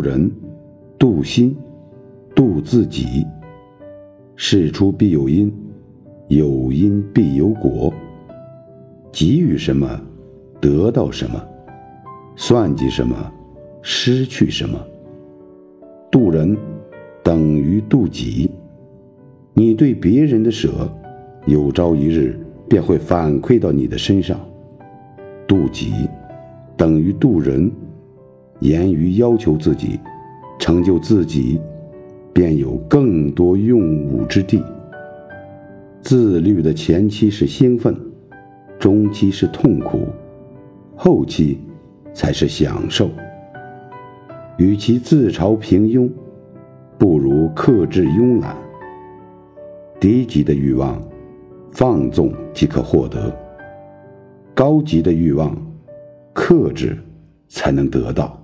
人，度心，度自己。事出必有因，有因必有果。给予什么，得到什么；算计什么，失去什么。度人等于度己。你对别人的舍，有朝一日便会反馈到你的身上。度己等于度人。严于要求自己，成就自己，便有更多用武之地。自律的前期是兴奋，中期是痛苦，后期才是享受。与其自嘲平庸，不如克制慵懒。低级的欲望，放纵即可获得；高级的欲望，克制才能得到。